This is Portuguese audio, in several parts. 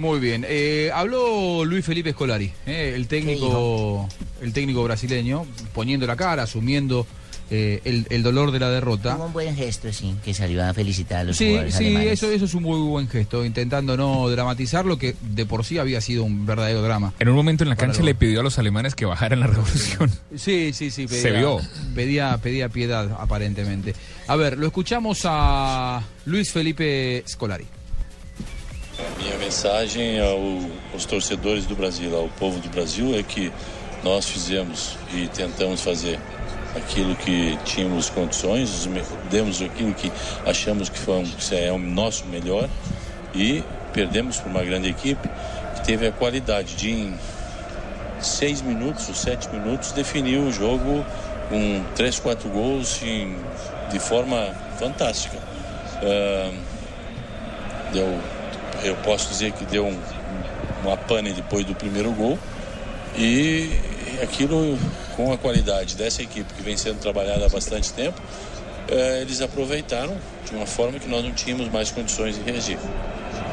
Muy bien. Eh, habló Luis Felipe Scolari, eh, el técnico, el técnico brasileño, poniendo la cara, asumiendo eh, el, el dolor de la derrota. Tuvo un buen gesto, sí, que salió a felicitar a los Sí, jugadores sí, alemanes. eso, eso es un muy buen gesto, intentando no dramatizar lo que de por sí había sido un verdadero drama. En un momento en la cancha le pidió a los alemanes que bajaran la revolución. Sí, sí, sí. Pedía, Se vio. Pedía, pedía piedad, aparentemente. A ver, lo escuchamos a Luis Felipe Scolari. Mensagem ao- aos torcedores do Brasil, ao povo do Brasil, é que nós fizemos e tentamos fazer aquilo que tínhamos condições, demos aquilo que achamos que, foi que é o nosso melhor e perdemos para uma grande equipe que teve a qualidade de em seis minutos ou sete minutos definir o jogo com três, quatro gols em- de forma fantástica. Ah, deu, eu posso dizer que deu um, uma pane depois do primeiro gol e aquilo com a qualidade dessa equipe que vem sendo trabalhada há bastante tempo, eh, eles aproveitaram de uma forma que nós não tínhamos mais condições de reagir.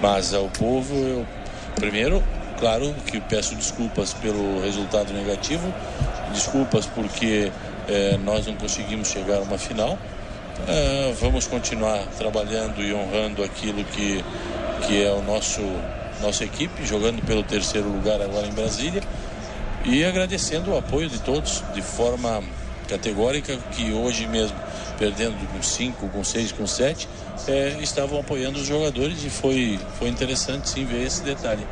Mas ao povo, eu primeiro, claro que peço desculpas pelo resultado negativo, desculpas porque eh, nós não conseguimos chegar a uma final. Eh, vamos continuar trabalhando e honrando aquilo que, que é o nosso nossa equipe, jogando pelo terceiro lugar agora em Brasília e agradecendo o apoio de todos de forma categórica que hoje mesmo perdendo com 5, com 6, com 7 estavam apoiando os jogadores e foi, foi interessante sim ver esse detalhe.